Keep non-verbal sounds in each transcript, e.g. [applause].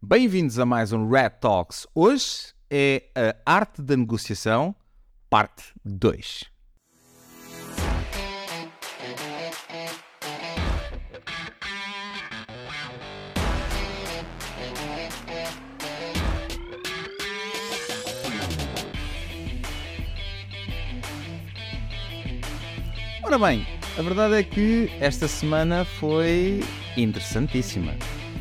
Bem-vindos a mais um Red Talks. Hoje é a arte da negociação, parte 2. Ora bem, a verdade é que esta semana foi interessantíssima.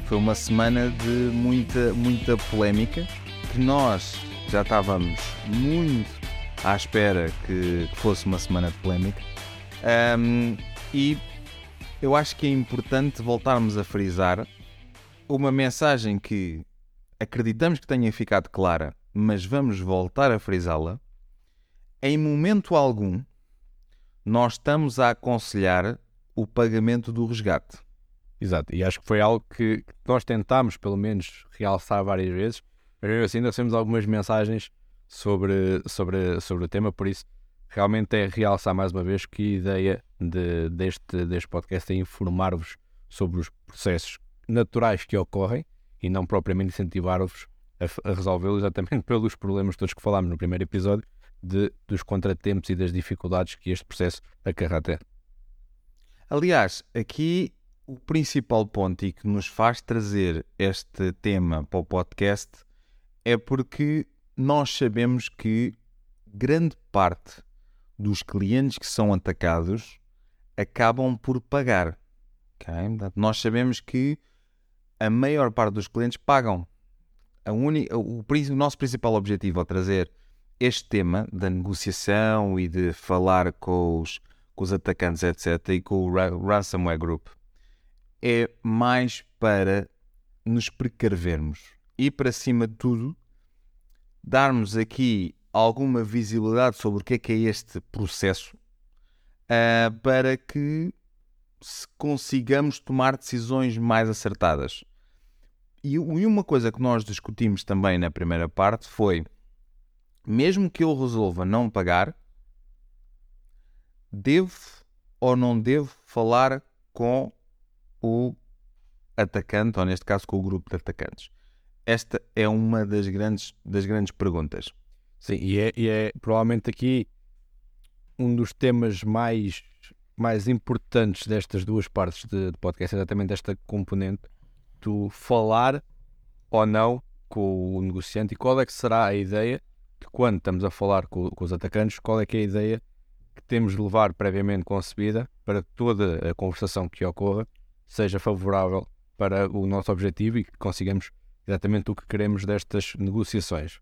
Foi uma semana de muita, muita polémica que nós já estávamos muito à espera que fosse uma semana de polémica. Um, e eu acho que é importante voltarmos a frisar uma mensagem que acreditamos que tenha ficado clara, mas vamos voltar a frisá-la. Em momento algum, nós estamos a aconselhar o pagamento do resgate. Exato, e acho que foi algo que nós tentámos, pelo menos, realçar várias vezes, mas mesmo assim recebemos algumas mensagens sobre, sobre, sobre o tema, por isso realmente é realçar mais uma vez que a ideia de, deste, deste podcast é informar-vos sobre os processos naturais que ocorrem e não propriamente incentivar-vos a, a resolvê-los exatamente [laughs] pelos problemas todos que falámos no primeiro episódio, de, dos contratempos e das dificuldades que este processo acarreta. Aliás, aqui o principal ponto e que nos faz trazer este tema para o podcast é porque nós sabemos que grande parte dos clientes que são atacados acabam por pagar. Okay? Nós sabemos que a maior parte dos clientes pagam. Uni... o, o nosso principal objetivo ao trazer este tema da negociação e de falar com os, com os atacantes, etc., e com o Ransomware Group, é mais para nos precavermos e, para cima de tudo, darmos aqui alguma visibilidade sobre o que é que é este processo uh, para que consigamos tomar decisões mais acertadas. E, uma coisa que nós discutimos também na primeira parte foi mesmo que eu resolva não pagar, devo ou não devo falar com o atacante, ou neste caso com o grupo de atacantes? Esta é uma das grandes, das grandes perguntas. Sim, e é, e é provavelmente aqui um dos temas mais, mais importantes destas duas partes de, de podcast, exatamente esta componente do falar ou não com o negociante e qual é que será a ideia que quando estamos a falar com, com, os atacantes, qual é que é a ideia que temos de levar previamente concebida para toda a conversação que ocorra seja favorável para o nosso objetivo e que consigamos exatamente o que queremos destas negociações.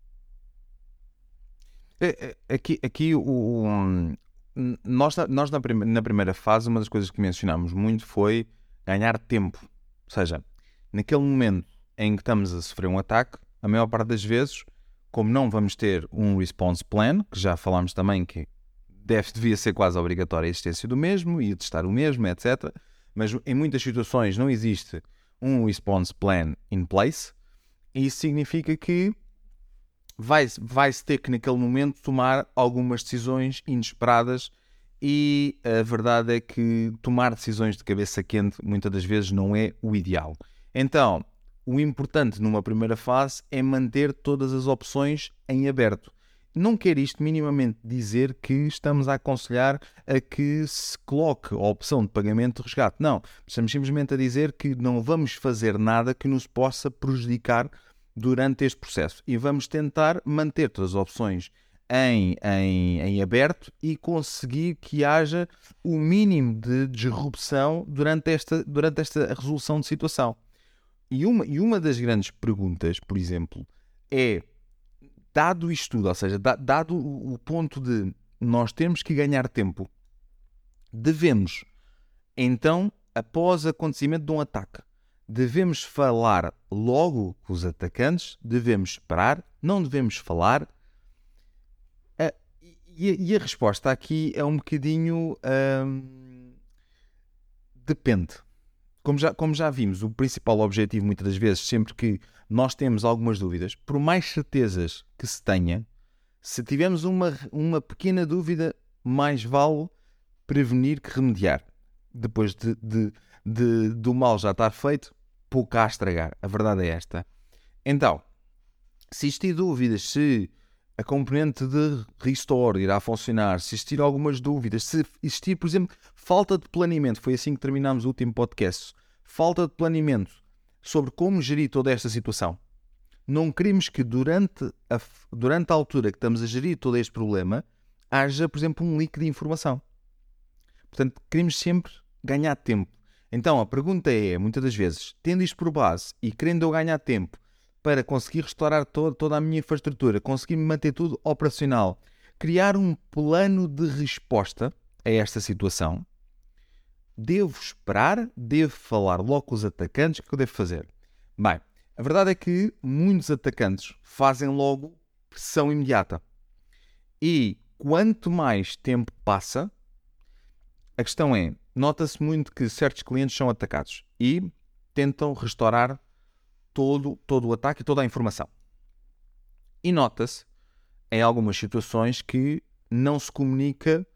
É, é, aqui, aqui o, nós, nós na, primeira, na primeira fase, uma das coisas que mencionámos muito foi ganhar tempo. Ou seja, naquele momento em que estamos a sofrer um ataque, a maior parte das vezes como não vamos ter um response plan, que já falámos também que deve, devia ser quase obrigatória a existência do mesmo e testar o mesmo, etc. Mas em muitas situações não existe um response plan in place, e isso significa que vai-se vai ter que, naquele momento, tomar algumas decisões inesperadas. E a verdade é que tomar decisões de cabeça quente muitas das vezes não é o ideal. Então, o importante numa primeira fase é manter todas as opções em aberto. Não quer isto minimamente dizer que estamos a aconselhar a que se coloque a opção de pagamento de resgate. Não. Estamos simplesmente a dizer que não vamos fazer nada que nos possa prejudicar durante este processo. E vamos tentar manter todas as opções em, em, em aberto e conseguir que haja o mínimo de disrupção durante esta, durante esta resolução de situação. E uma, e uma das grandes perguntas, por exemplo, é: dado isto tudo, ou seja, dado o, ponto de nós temos que ganhar tempo, devemos, então, após acontecimento de um ataque, devemos falar logo com os atacantes, devemos esperar, não devemos falar. e, a, resposta aqui é um bocadinho. Hum, depende como já, como já vimos, o principal objetivo, muitas das vezes, sempre que nós temos algumas dúvidas, por mais certezas que se tenha, se tivermos uma, uma pequena dúvida, mais vale prevenir que remediar. Depois de, de, de, do mal já estar feito, pouco a estragar. A verdade é esta. Então, se existir dúvidas se a componente de restore irá funcionar, se existir algumas dúvidas, se existir, por exemplo, falta de planeamento, foi assim que terminámos o último podcast, falta de planeamento sobre como gerir toda esta situação. Não queremos que durante a, durante a altura que estamos a gerir todo este problema haja, por exemplo, um leak de informação. Portanto, queremos sempre ganhar tempo. Então, a pergunta é, muitas das vezes, tendo isto por base e querendo eu ganhar tempo para conseguir restaurar todo, toda a minha infraestrutura, conseguir manter tudo operacional, criar um plano de resposta a esta situação, devo esperar, devo falar logo com os atacantes, o que eu devo fazer? Bem, a verdade é que muitos atacantes fazem logo pressão imediata. E quanto mais tempo passa, a questão é, nota-se muito que certos clientes são atacados e tentam restaurar todo, todo o ataque toda a informação. E nota-se em algumas situações que não se comunica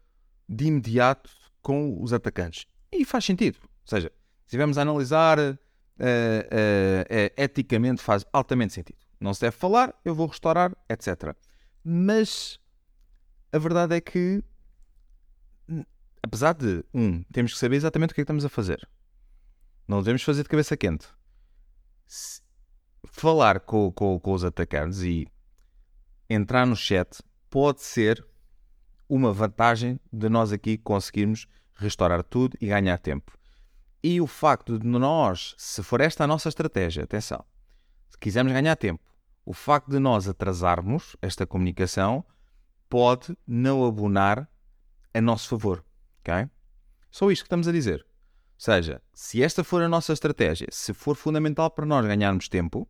de imediato com os atacantes. E faz sentido. Ou seja, se estivermos a analisar uh, uh, uh, eticamente, faz altamente sentido. Não se deve falar, eu vou restaurar, etc. Mas a verdade é que apesar de, um, temos que saber exatamente o que é que estamos a fazer. Não devemos fazer de cabeça quente. Falar com, com, com os atacantes e entrar no chat pode ser uma vantagem de nós aqui conseguirmos restaurar tudo e ganhar tempo. E o facto de nós, se for esta a nossa estratégia, atenção, se quisermos ganhar tempo, o facto de nós atrasarmos esta comunicação pode não abonar a nosso favor. Ok? Só isto que estamos a dizer. Ou seja, se esta for a nossa estratégia, se for fundamental para nós ganharmos tempo,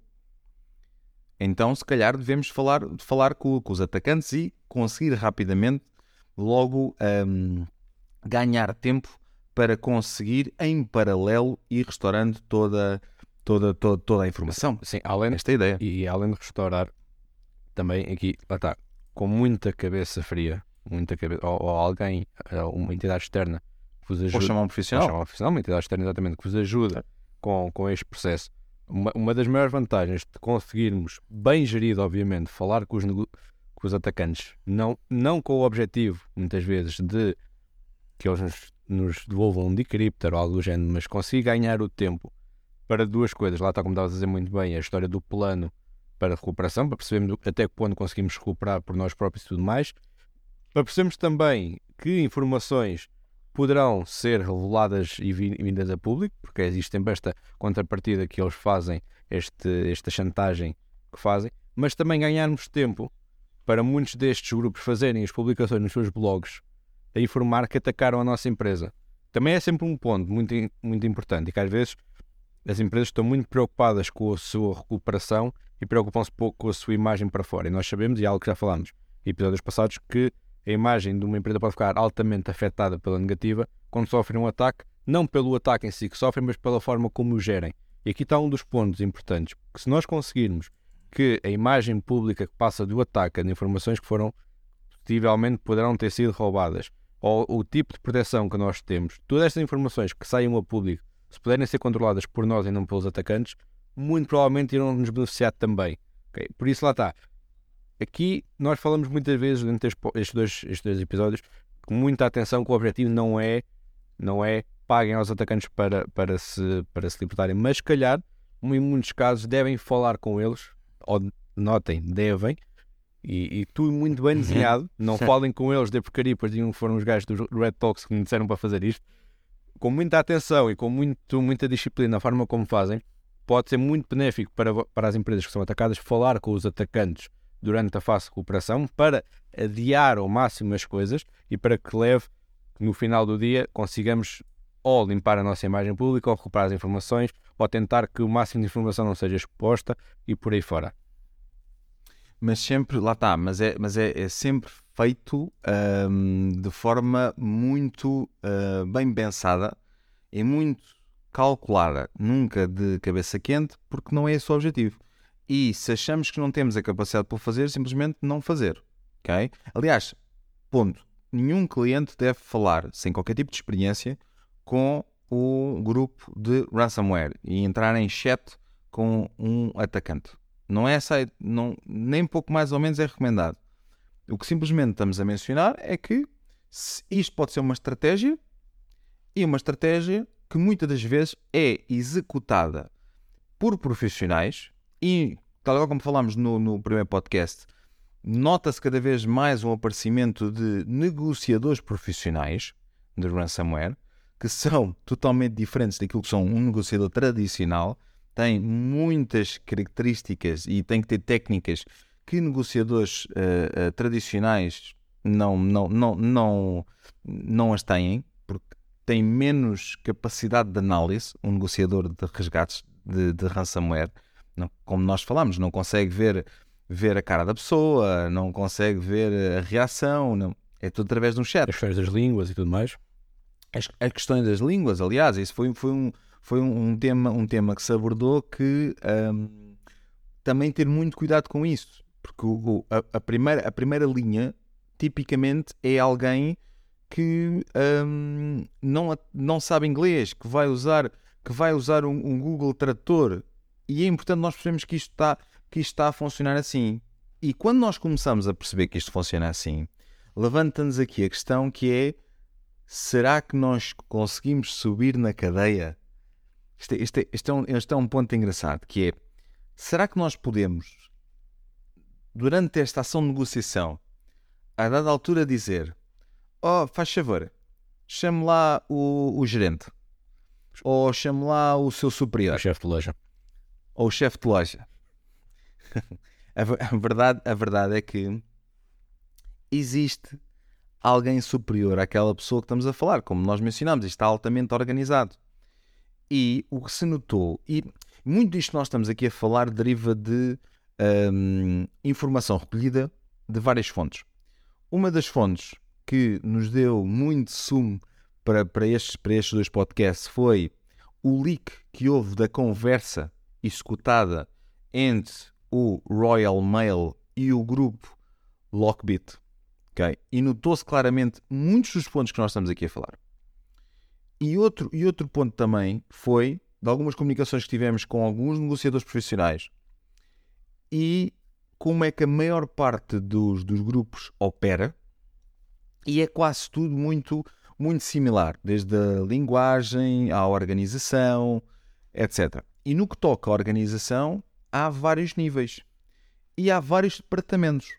então se calhar devemos falar, falar com, com os atacantes e conseguir rapidamente logo um, ganhar tempo para conseguir em paralelo ir restaurando toda, toda, toda, toda a informação. Sim, além desta ideia. E além de restaurar, também aqui, lá está, com muita cabeça fria, muita cabeça, ou, ou alguém, eh, uma entidade externa que vos ajude. Ou chamar um profissional. Ou chamar um profissional, uma entidade externa exatamente, que vos ajuda com, com este processo. Uma, uma das maiores vantagens de conseguirmos, bem gerido, obviamente, falar com os, com os atacantes, não, não com o objetivo, muitas vezes, de que eles nos, nos devolvam um decryptor ou algo do género, mas conseguir ganhar o tempo para duas coisas. Lá está, como estavas a dizer muito bem, a história do plano para recuperação, para percebermos até quando conseguimos recuperar por nós próprios e tudo mais, para percebermos também que informações poderão ser reveladas e vindas a público, porque existe sempre esta contrapartida que eles fazem, este, esta chantagem que fazem, mas também ganharmos tempo para muitos destes grupos fazerem as publicações nos seus blogs a informar que atacaram a nossa empresa. Também é sempre um ponto muito, muito importante e que às vezes as empresas estão muito preocupadas com a sua recuperação e preocupam-se pouco com a sua imagem para fora. E nós sabemos, e é algo que já falámos em episódios passados, que a imagem de uma empresa pode ficar altamente afetada pela negativa quando sofrem um ataque, não pelo ataque em si que sofrem, mas pela forma como o gerem. E aqui está um dos pontos importantes, que se nós conseguirmos que a imagem pública que passa do ataque, de informações que foram possivelmente poderão ter sido roubadas, ou o tipo de proteção que nós temos, todas estas informações que saiam a público, se puderem ser controladas por nós e não pelos atacantes, muito provavelmente irão nos beneficiar também. Okay? Por isso lá está. Aqui nós falamos muitas vezes durante estes dois, estes dois episódios com muita atenção que o objetivo não é não é paguem aos atacantes para, para, se, para se libertarem, mas se calhar, em muitos casos, devem falar com eles, ou notem, devem, e, e tu muito bem uhum. desenhado, não falem com eles de porcaria, pois foram os gajos do Red Talks que me disseram para fazer isto, com muita atenção e com muito, muita disciplina na forma como fazem, pode ser muito benéfico para, para as empresas que são atacadas falar com os atacantes durante a fase de recuperação para adiar ao máximo as coisas e para que leve, no final do dia, consigamos ou limpar a nossa imagem pública, ou recuperar as informações, ou tentar que o máximo de informação não seja exposta e por aí fora. Mas sempre, lá está, mas é, mas é, é sempre feito um, de forma muito uh, bem pensada e muito calculada, nunca de cabeça quente, porque não é esse o objetivo. E se achamos que não temos a capacidade para fazer, simplesmente não fazer. ok? Aliás, ponto. Nenhum cliente deve falar, sem qualquer tipo de experiência, com o grupo de ransomware e entrar em chat com um atacante. Não é não, nem pouco mais ou menos é recomendado. O que simplesmente estamos a mencionar é que isto pode ser uma estratégia e uma estratégia que muitas das vezes é executada por profissionais e, tal como falámos no, no primeiro podcast, nota-se cada vez mais um aparecimento de negociadores profissionais de ransomware que são totalmente diferentes daquilo que são um negociador tradicional, têm muitas características e têm que ter técnicas que negociadores uh, uh, tradicionais não, não, não, não, não as têm, porque têm menos capacidade de análise, um negociador de resgates de, de ransomware, não, como nós falamos, não consegue ver, ver a cara da pessoa, não consegue ver a reação, não, é tudo através de um chat. As questões das línguas e tudo mais. As, as questões das línguas, aliás, isso foi, foi, um, foi um, tema, um tema que se abordou que um, também ter muito cuidado com isso porque o, a, a, primeira, a primeira linha, tipicamente, é alguém que um, não, não sabe inglês, que vai usar, que vai usar um, um Google Tradutor. E é importante nós percebermos que isto, está, que isto está a funcionar assim. E quando nós começamos a perceber que isto funciona assim, levanta-nos aqui a questão que é será que nós conseguimos subir na cadeia? Este, este, este, é um, este é um ponto engraçado, que é será que nós podemos durante esta ação de negociação, a dada altura dizer: Oh, faz favor, chame lá o, o gerente, ou chame lá o seu superior, o chefe de loja, ou o chefe de loja. [laughs] a, verdade, a verdade é que existe alguém superior àquela pessoa que estamos a falar, como nós mencionamos, está altamente organizado. E o que se notou, e muito disto nós estamos aqui a falar deriva de um, informação recolhida de várias fontes. Uma das fontes que nos deu muito sumo para, para, estes, para estes dois podcasts foi o leak que houve da conversa executada entre o Royal Mail e o grupo Lockbit. Okay? E notou-se claramente muitos dos pontos que nós estamos aqui a falar. E outro, e outro ponto também foi de algumas comunicações que tivemos com alguns negociadores profissionais e como é que a maior parte dos, dos grupos opera, e é quase tudo muito, muito similar, desde a linguagem à organização, etc. E no que toca à organização, há vários níveis e há vários departamentos.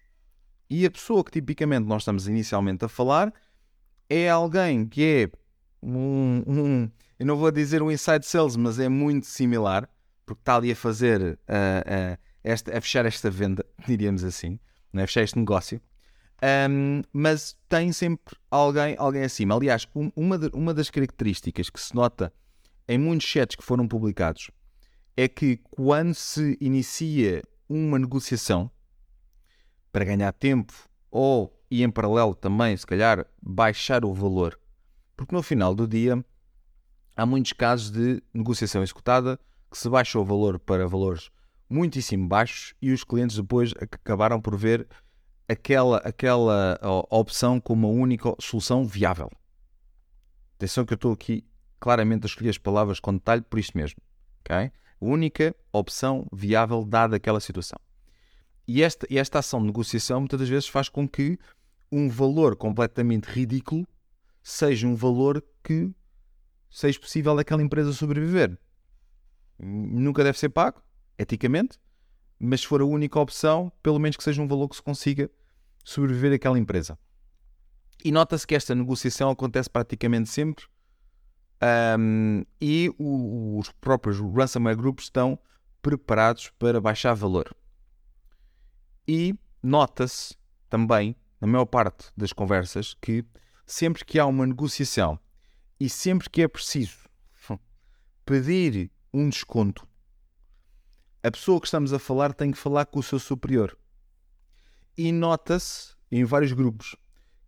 E a pessoa que tipicamente nós estamos inicialmente a falar é alguém que é um, um eu não vou dizer um inside sales, mas é muito similar, porque está ali a fazer uh, uh, esta, a fechar esta venda, [laughs] diríamos assim, né? a fechar este negócio. Um, mas tem sempre alguém, alguém acima. Aliás, um, uma, de, uma das características que se nota em muitos chats que foram publicados é que quando se inicia uma negociação para ganhar tempo ou e em paralelo também, se calhar, baixar o valor, porque no final do dia há muitos casos de negociação executada que se baixa o valor para valores muitíssimo baixos e os clientes depois acabaram por ver aquela, aquela opção como a única solução viável. Atenção que eu estou aqui claramente a escolher as palavras com detalhe por isto mesmo. Okay? Única opção viável dada aquela situação. E esta, e esta ação de negociação muitas das vezes faz com que um valor completamente ridículo seja um valor que seja possível daquela empresa sobreviver. Nunca deve ser pago, eticamente, mas se for a única opção, pelo menos que seja um valor que se consiga sobreviver àquela empresa. E nota-se que esta negociação acontece praticamente sempre um, e o, os próprios ransomware groups estão preparados para baixar valor. E nota-se também, na maior parte das conversas, que sempre que há uma negociação e sempre que é preciso [laughs] pedir um desconto a pessoa que estamos a falar tem que falar com o seu superior. E nota-se em vários grupos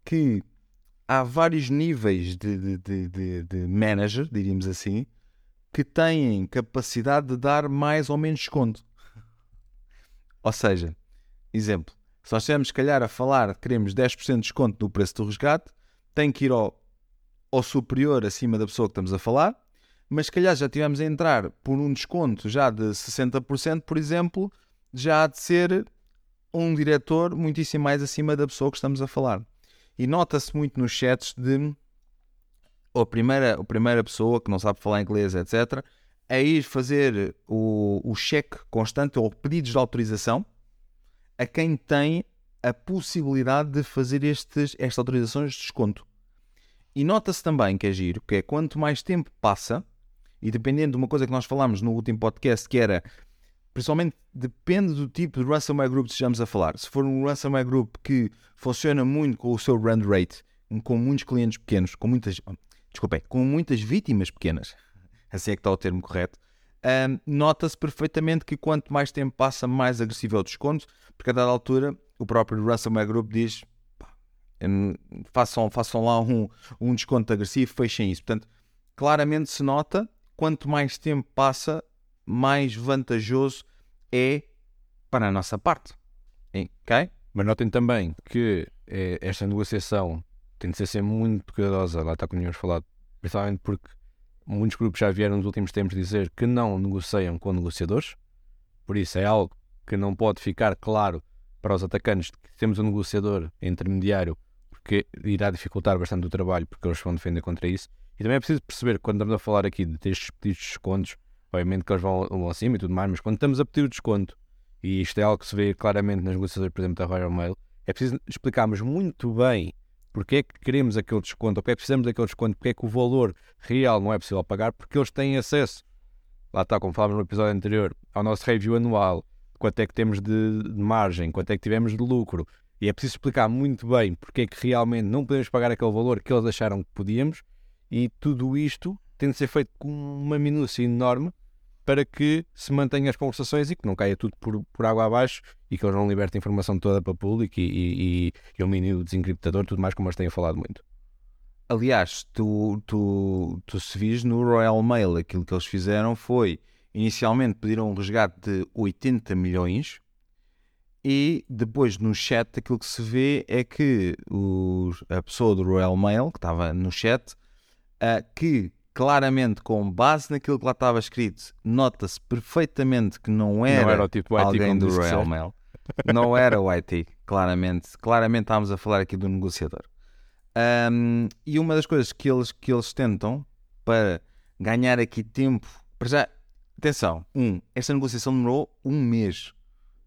que há vários níveis de, de, de, de, manager, diríamos assim, que têm capacidade de dar mais ou menos desconto. Ou seja, exemplo, se nós estivermos, se calhar, a falar que queremos 10% de desconto no preço do resgate, tem que ir ao, ao superior acima da pessoa que estamos a falar mas se calhar já tivemos a entrar por um desconto já de 60%, por exemplo, já há de ser um diretor muitíssimo mais acima da pessoa que estamos a falar. E nota-se muito nos chats de a primeira, a primeira pessoa que não sabe falar inglês, etc., a ir fazer o, o cheque constante ou pedidos de autorização a quem tem a possibilidade de fazer estes, estas autorizações de desconto. E nota-se também que é giro, que é quanto mais tempo passa, e dependendo de uma coisa que nós falámos no último podcast, que era, principalmente depende do tipo de ransomware group que estejamos a falar. Se for um ransomware group que funciona muito com o seu run rate, com muitos clientes pequenos, com muitas, desculpem, com muitas vítimas pequenas, [laughs] assim é que está o termo correto, um, nota-se perfeitamente que quanto mais tempo passa, mais agressivo é o desconto, porque a dada altura o próprio ransomware group diz façam, façam lá um, um desconto agressivo, fechem isso. Portanto, claramente se nota, quanto mais tempo passa, mais vantajoso é para a nossa parte. Ok? Mas notem também que é, esta negociação tem de ser sempre muito cuidadosa, lá está como tínhamos falado, principalmente porque muitos grupos já vieram nos últimos tempos dizer que não negociam com negociadores, por isso é algo que não pode ficar claro para os atacantes que temos um negociador intermediário, porque irá dificultar bastante o trabalho, porque eles vão defender contra isso. E também é preciso perceber, quando estamos a falar aqui de estes pedidos de descontos, obviamente que eles vão, vão acima e tudo mais, mas quando estamos a pedir o desconto, e isto é algo que se vê claramente nas negociações, por exemplo, da Royal Mail, é preciso explicarmos muito bem porque é que queremos aquele desconto, ou porque é que precisamos daquele desconto, porque é que o valor real não é possível pagar, porque eles têm acesso, lá está, como falámos no episódio anterior, ao nosso review anual, quanto é que temos de, de margem, quanto é que tivemos de lucro. E é preciso explicar muito bem porque é que realmente não podemos pagar aquele valor que eles acharam que podíamos. E tudo isto tem de ser feito com uma minúcia enorme para que se mantenham as conversações e que não caia tudo por, por água abaixo e que eles não libertem a informação toda para o público e, e, e o desencriptador, tudo mais como eles têm falado muito. Aliás, tu, tu, tu se vis no Royal Mail, aquilo que eles fizeram foi Inicialmente pediram um resgate de 80 milhões e depois no chat aquilo que se vê é que a pessoa do Royal Mail, que estava no chat, uh, que claramente com base naquilo que lá estava escrito, nota-se perfeitamente que não era, não era o tipo alguém do Royal Mail. Não era o IT, claramente. Claramente estávamos a falar aqui do negociador. Um, e uma das coisas que eles, que eles tentam para ganhar aqui tempo, para já Atenção, um, esta negociação demorou um mês.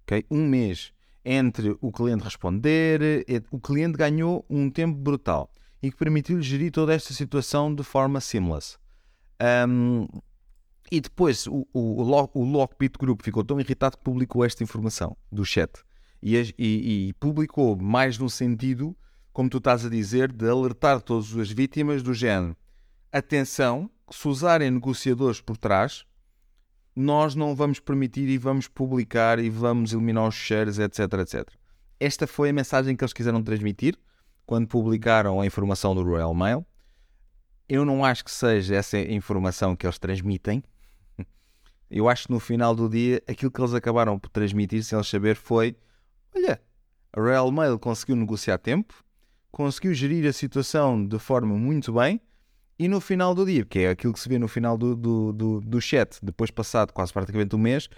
Okay? Um mês entre o cliente responder, o cliente ganhou um tempo brutal e que permitiu-lhe gerir toda esta situação de forma seamless. Um, e depois o, o, o Lockbit Group ficou tão irritado que publicou esta informação do chat e, e, e, publicou mais no sentido, como tu estás a dizer, de alertar todas as vítimas do género. Atenção, se usarem negociadores por trás, nós não vamos permitir e vamos publicar e vamos eliminar os shares, etc, etc. Esta foi a mensagem que eles quiseram transmitir quando publicaram a informação do Royal Mail. Eu não acho que seja essa informação que eles transmitem. Eu acho que no final do dia aquilo que eles acabaram por transmitir, sem eles saber, foi: olha, a Royal Mail conseguiu negociar tempo, conseguiu gerir a situação de forma muito bem e no final do dia, que é aquilo que se vê no final do, do, do, do chat, depois passado quase praticamente um mês,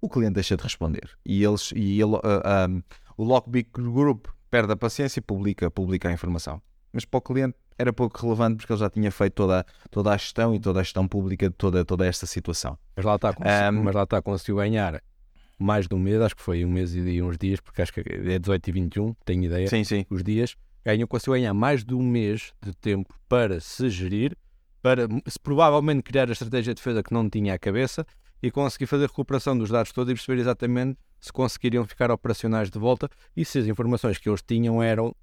o cliente deixa de responder. E, eles, e ele, uh, ah, um, ah, o Lockbit Group perde a paciência e publica, publica a informação. Mas para o cliente era pouco relevante porque ele já tinha feito toda, toda a gestão e toda a gestão pública de toda, toda esta situação. Mas lá está, um, mas lá está, conseguiu ganhar mais de um mês, acho que foi um mês e uns dias, porque acho que é 18 e 21, tenho ideia, sim, sim. os dias ganham, conseguiu ganhar mais de um mês de tempo para se gerir, para se provavelmente criar a estratégia de defesa que não tinha à cabeça e conseguir fazer recuperação dos dados todos e perceber exatamente se conseguiriam ficar operacionais de volta e se as informações que eles tinham eram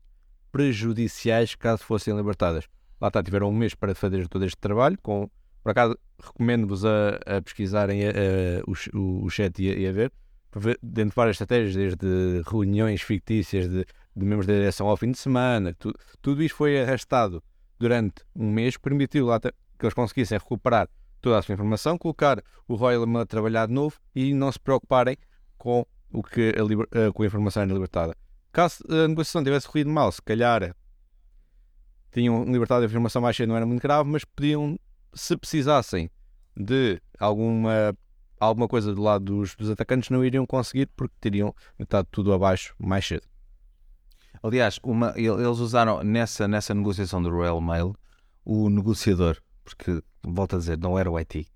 prejudiciais caso fossem libertadas. Lá está, tiveram um mês para fazer todo este trabalho. Com, por acaso, recomendo-vos a, a pesquisarem a, a, o, o chat e a, e a ver, dentro de várias estratégias, desde reuniões fictícias de de membros da direção ao fim de semana, tudo, tudo isto foi arrastado durante um mês, permitiu lá que eles conseguissem recuperar toda a sua informação, colocar o Royal a trabalhar de novo e não se preocuparem com, o que a, liber, uh, com a informação era libertada. Caso a negociação tivesse corrido mal, se calhar tinham libertado a informação mais cedo, não era muito grave, mas podiam, se precisassem de alguma alguma coisa do lado dos, dos atacantes não iriam conseguir porque teriam metade tudo abaixo mais cedo. Aliás, uma, eles usaram nessa, nessa negociação do Royal Mail o negociador, porque, volto a dizer, não era o IT,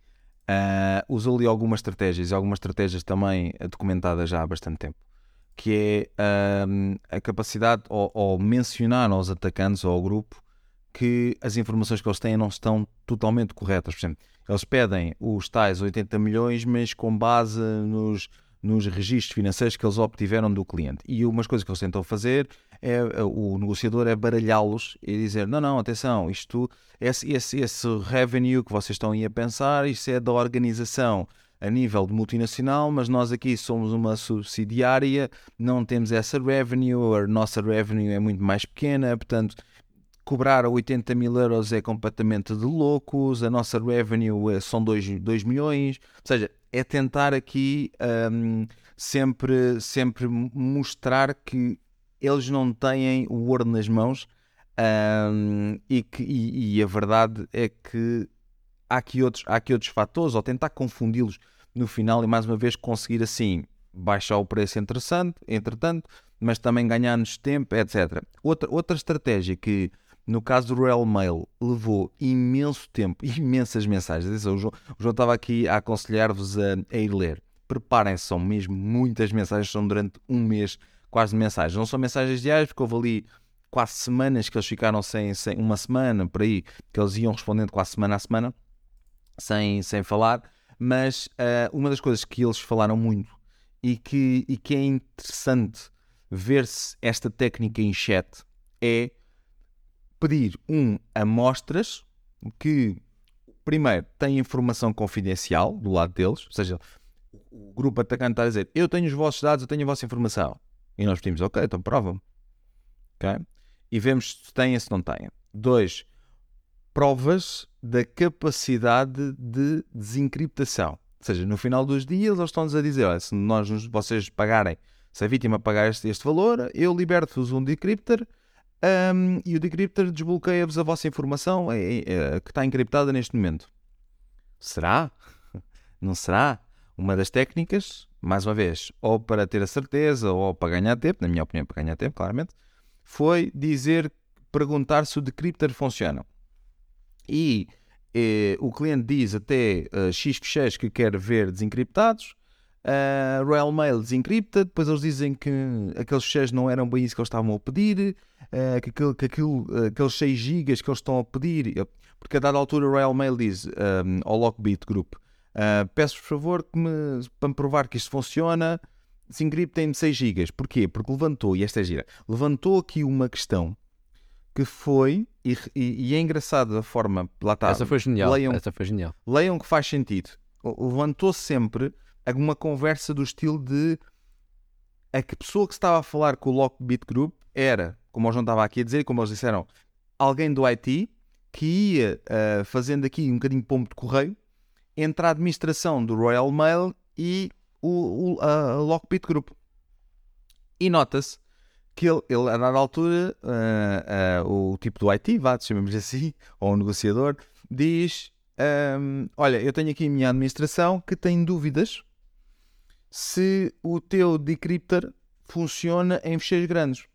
uh, usou ali algumas estratégias algumas estratégias também documentadas já há bastante tempo, que é uh, a capacidade ou, ou mencionar aos atacantes ou ao grupo que as informações que eles têm não estão totalmente corretas. Por exemplo, eles pedem os tais 80 milhões, mas com base nos, nos registros financeiros que eles obtiveram do cliente. E umas coisas que eles tentam fazer é o negociador é baralhá-los e dizer: não, não, atenção, isto, esse, esse, esse revenue que vocês estão aí a pensar, isso é da organização a nível de multinacional, mas nós aqui somos uma subsidiária, não temos essa revenue, a nossa revenue é muito mais pequena, portanto cobrar 80 mil euros é completamente de loucos, a nossa revenue é, são 2, 2 milhões, ou seja, é tentar aqui um, sempre, sempre mostrar que eles não têm o ouro nas mãos um, e, que, e, e, a verdade é que há aqui outros, há aqui outros fatores, ou tentar confundi-los no final e mais uma vez conseguir assim baixar o preço interessante, entretanto, mas também ganhar-nos tempo, etc. Outra, outra estratégia que no caso do Royal Mail, levou imenso tempo, [laughs] imensas mensagens. O João, o João estava aqui a aconselhar-vos a, a, ir ler. Preparem-se, são mesmo muitas mensagens, são durante um mês quase mensagens. Não são mensagens diárias, porque houve ali quase semanas que eles ficaram sem, sem uma semana, por aí, que eles iam respondendo quase semana a semana, sem, sem falar. Mas uh, uma das coisas que eles falaram muito e que, e que é interessante ver-se esta técnica em chat é pedir um amostras que primeiro tem informação confidencial do lado deles, ou seja, o grupo atacante está a dizer eu tenho os vossos dados, eu tenho a vossa informação. E nós pedimos, ok, então prova-me. Okay? E vemos se têm se não têm. Dois, provas da capacidade de desencriptação. Ou seja, no final dos dias eles estão-nos a dizer, se nós, vocês pagarem, se a vítima pagar este, este valor, eu liberto-vos um decryptor um, e o decryptor desbloqueia-vos a vossa informação é, é, que está encriptada neste momento. Será? [laughs] Não será? Uma das técnicas, mais uma vez, ou para ter a certeza ou para ganhar tempo, na minha opinião, para ganhar tempo, claramente, foi dizer, perguntar se o decryptor funciona. E eh, o cliente diz até uh, X ficheiros que quer ver desencriptados, uh, Royal Mail desencripta, depois eles dizem que aqueles ficheiros não eram bem isso que eles estavam a pedir, uh, que, aquilo, que aquilo, uh, aqueles 6 GB que eles estão a pedir, porque a dada altura o Royal Mail diz um, ao Lockbit Group: uh, peço por favor que me, para me provar que isto funciona, desencriptem 6 GB. Porquê? Porque levantou, e esta é gira, levantou aqui uma questão que foi, e, e, e, é engraçado a forma, lá está. Essa foi genial. Leiam, essa foi genial. Leiam que faz sentido. Levantou sempre alguma conversa do estilo de a que pessoa que estava a falar com o Lockbit Group era, como o João estava aqui a dizer, como eles disseram, alguém do IT que ia uh, fazendo aqui um bocadinho de pombo de correio entre a administração do Royal Mail e o, o a Lockbit Group. E nota-se que ele, ele, a dada altura, uh, uh, o tipo do IT, vá, chamemos assim, [laughs] ou o negociador, diz: um, Olha, eu tenho aqui a minha administração que tem dúvidas se o teu decryptor funciona em ficheiros grandes.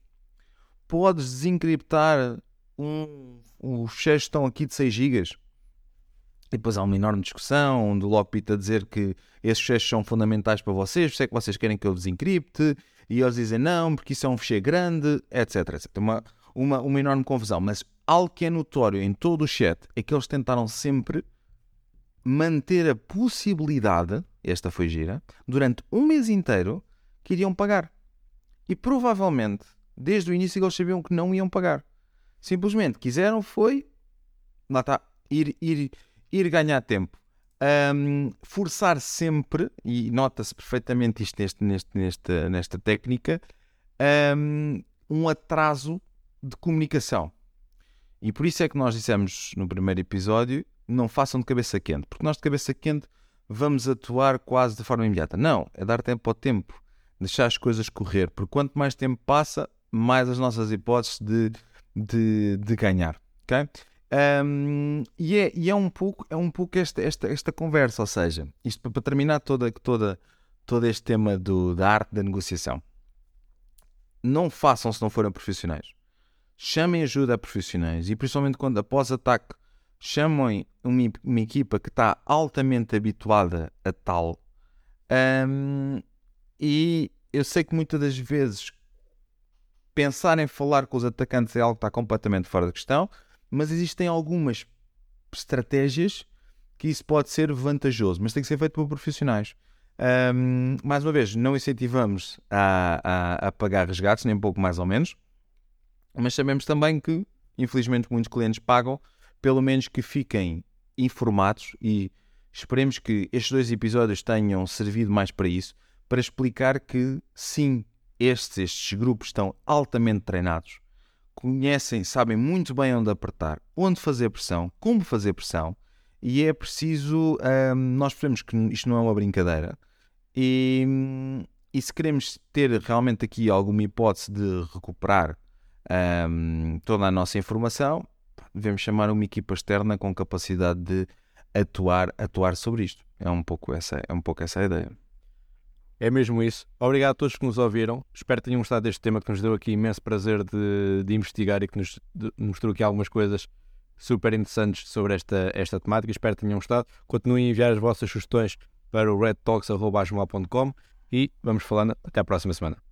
Podes desencriptar um, os ficheiros que estão aqui de 6 GB. E depois há uma enorme discussão do Lockbit a dizer que esses ficheiros são fundamentais para vocês, se é que vocês querem que eu desencripte, e eles dizem não, porque isso é um ficheiro grande, etc. etc. Uma, uma, uma enorme confusão. Mas algo que é notório em todo o chat é que eles tentaram sempre manter a possibilidade esta foi gira, durante um mês inteiro que iriam pagar. E provavelmente, desde o início, eles sabiam que não iam pagar. Simplesmente quiseram foi, lá está, ir, ir, ir ganhar tempo. Um, forçar sempre, e nota-se perfeitamente isto neste, neste, nesta, nesta técnica, um, um atraso de comunicação. E por isso é que nós dissemos no primeiro episódio: não façam de cabeça quente, porque nós de cabeça quente vamos atuar quase de forma imediata. Não, é dar tempo ao tempo, deixar as coisas correr, porque quanto mais tempo passa, mais as nossas hipóteses de, de, de ganhar. Okay? Um, e, é, e é um pouco, é um pouco esta, esta, esta conversa, ou seja, isto para, terminar toda, toda, todo este tema do, da arte da negociação. Não façam se não forem profissionais. Chamem ajuda a profissionais e principalmente quando após ataque chamem uma, uma equipa que está altamente habituada a tal. Um, e eu sei que muitas das vezes pensar em falar com os atacantes é algo que está completamente fora de questão, mas existem algumas estratégias que isso pode ser vantajoso, mas tem que ser feito por profissionais. Um, mais uma vez, não incentivamos a, a, a, pagar resgates, nem um pouco mais ou menos, mas sabemos também que, infelizmente, muitos clientes pagam, pelo menos que fiquem informados e esperemos que estes dois episódios tenham servido mais para isso, para explicar que sim, estes, estes grupos estão altamente treinados, conhecem, sabem muito bem onde apertar, onde fazer pressão, como fazer pressão, e é preciso. Hum, nós percebemos que isto não é uma brincadeira, e, e se queremos ter realmente aqui alguma hipótese de recuperar hum, toda a nossa informação, devemos chamar uma equipa externa com capacidade de atuar, atuar sobre isto. É um pouco essa, é um pouco essa a ideia. É mesmo isso. Obrigado a todos que nos ouviram. Espero que tenham gostado deste tema que nos deu aqui imenso prazer de, de investigar e que nos de, mostrou aqui algumas coisas super interessantes sobre esta, esta temática. Espero que tenham gostado. Continuem a enviar as vossas sugestões para o redtalks.com e vamos falando até a próxima semana.